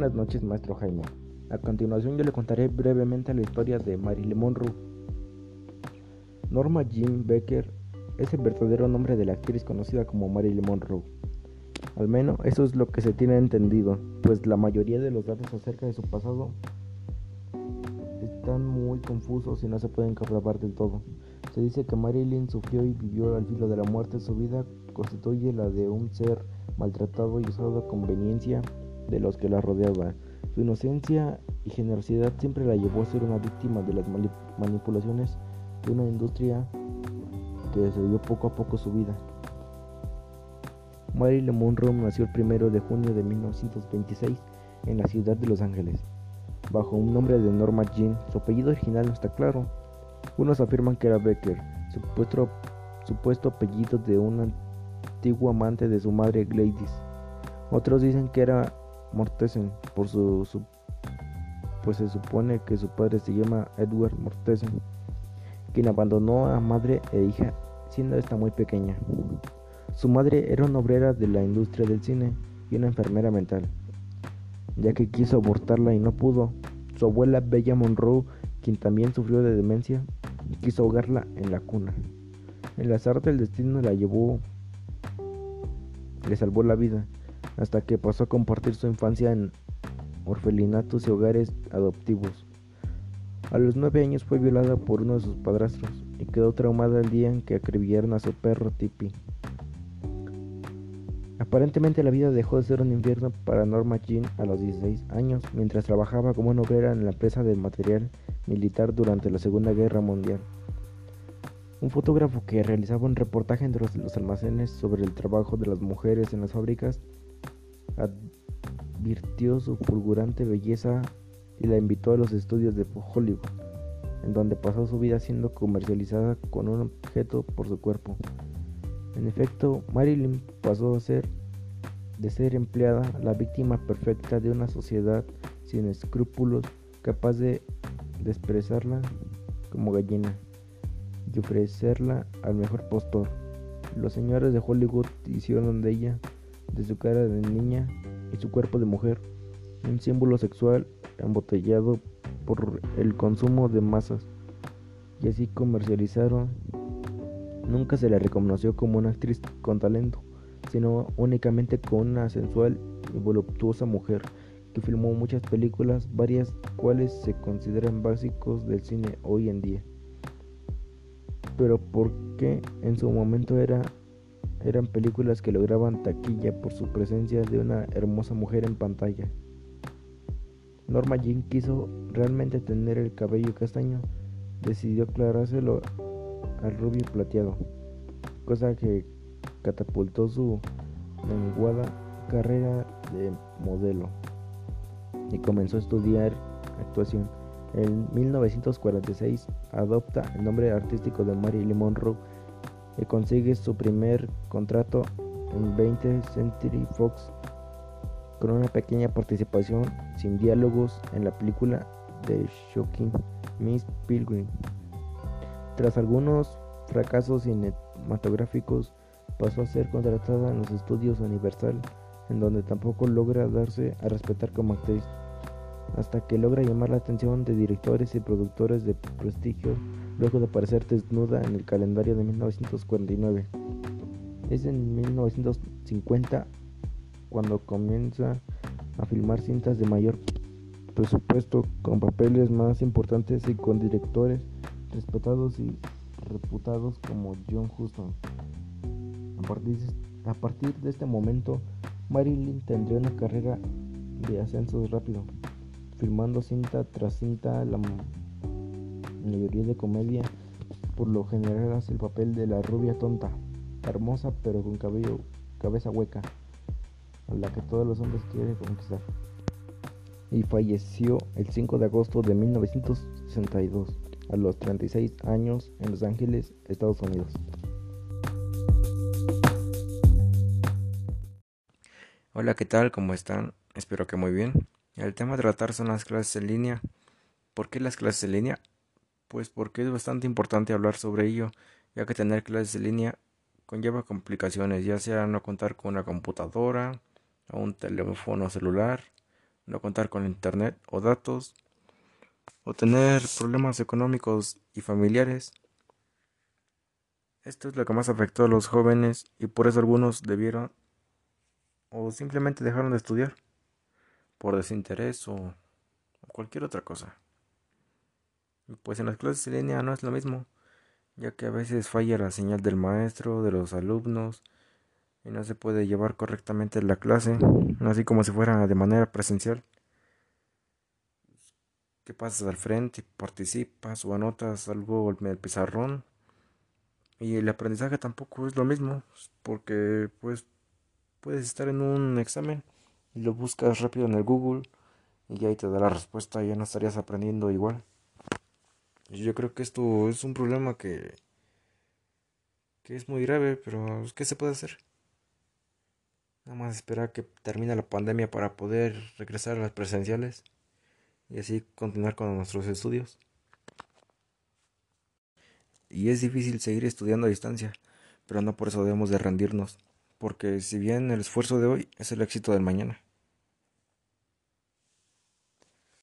Buenas noches, maestro Jaime. A continuación yo le contaré brevemente la historia de Marilyn Monroe. Norma Jean Becker es el verdadero nombre de la actriz conocida como Marilyn Monroe. Al menos eso es lo que se tiene entendido, pues la mayoría de los datos acerca de su pasado están muy confusos y no se pueden comprobar del todo. Se dice que Marilyn sufrió y vivió al filo de la muerte. Su vida constituye la de un ser maltratado y usado a conveniencia de los que la rodeaban. Su inocencia y generosidad siempre la llevó a ser una víctima de las manipulaciones de una industria que destruyó poco a poco su vida. Marilyn Monroe nació el 1 de junio de 1926 en la ciudad de Los Ángeles, bajo un nombre de Norma Jean. Su apellido original no está claro. Unos afirman que era Becker, supuesto, supuesto apellido de un antiguo amante de su madre Gladys. Otros dicen que era Mortensen, por su, pues se supone que su padre se llama Edward Mortensen, quien abandonó a madre e hija siendo esta muy pequeña. Su madre era una obrera de la industria del cine y una enfermera mental, ya que quiso abortarla y no pudo. Su abuela Bella Monroe, quien también sufrió de demencia, quiso ahogarla en la cuna. El azar del destino la llevó, le salvó la vida, hasta que pasó a compartir su infancia en orfelinatos y hogares adoptivos. A los nueve años fue violada por uno de sus padrastros y quedó traumada el día en que acribillaron a su perro Tippy. Aparentemente la vida dejó de ser un infierno para Norma Jean a los 16 años mientras trabajaba como una obrera en la empresa de material militar durante la Segunda Guerra Mundial. Un fotógrafo que realizaba un reportaje entre los almacenes sobre el trabajo de las mujeres en las fábricas advirtió su fulgurante belleza y la invitó a los estudios de Hollywood, en donde pasó su vida siendo comercializada con un objeto por su cuerpo. En efecto, Marilyn pasó a ser, de ser empleada, la víctima perfecta de una sociedad sin escrúpulos, capaz de desprezarla como gallina y ofrecerla al mejor postor. Los señores de Hollywood hicieron de ella, de su cara de niña y su cuerpo de mujer, un símbolo sexual embotellado por el consumo de masas, y así comercializaron Nunca se le reconoció como una actriz con talento, sino únicamente como una sensual y voluptuosa mujer que filmó muchas películas, varias cuales se consideran básicos del cine hoy en día. Pero porque en su momento era, eran películas que lograban taquilla por su presencia de una hermosa mujer en pantalla. Norma Jean quiso realmente tener el cabello castaño, decidió aclarárselo al rubio plateado, cosa que catapultó su menguada carrera de modelo y comenzó a estudiar actuación. En 1946 adopta el nombre artístico de Marilyn Monroe y consigue su primer contrato en 20 Century Fox con una pequeña participación sin diálogos en la película The Shocking Miss Pilgrim. Tras algunos fracasos cinematográficos, pasó a ser contratada en los estudios Universal, en donde tampoco logra darse a respetar como actriz, hasta que logra llamar la atención de directores y productores de prestigio luego de aparecer desnuda en el calendario de 1949. Es en 1950 cuando comienza a filmar cintas de mayor presupuesto, con papeles más importantes y con directores respetados y reputados como John Huston. A partir, de este momento, Marilyn tendría una carrera de ascensos rápido, filmando cinta tras cinta la mayoría de comedia. Por lo general hace el papel de la rubia tonta, hermosa pero con cabello, cabeza hueca, a la que todos los hombres quieren conquistar. Y falleció el 5 de agosto de 1962 a los 36 años en Los Ángeles, Estados Unidos. Hola, ¿qué tal? ¿Cómo están? Espero que muy bien. El tema a tratar son las clases en línea. ¿Por qué las clases en línea? Pues porque es bastante importante hablar sobre ello, ya que tener clases en línea conlleva complicaciones, ya sea no contar con una computadora o un teléfono celular no contar con internet o datos, o tener problemas económicos y familiares. Esto es lo que más afectó a los jóvenes y por eso algunos debieron o simplemente dejaron de estudiar por desinterés o, cualquier otra cosa. Pues en las clases en línea no es lo mismo, ya que a veces falla la señal del maestro, de los alumnos, y no se puede llevar correctamente la clase, así como si fuera de manera presencial. Que pasas al frente, participas o anotas algo en el pizarrón. Y el aprendizaje tampoco es lo mismo, porque pues puedes estar en un examen y lo buscas rápido en el Google y ahí te da la respuesta ya no estarías aprendiendo igual. Yo creo que esto es un problema que, que es muy grave, pero ¿qué se puede hacer? Nada más esperar que termine la pandemia para poder regresar a las presenciales y así continuar con nuestros estudios. Y es difícil seguir estudiando a distancia, pero no por eso debemos de rendirnos, porque si bien el esfuerzo de hoy es el éxito del mañana.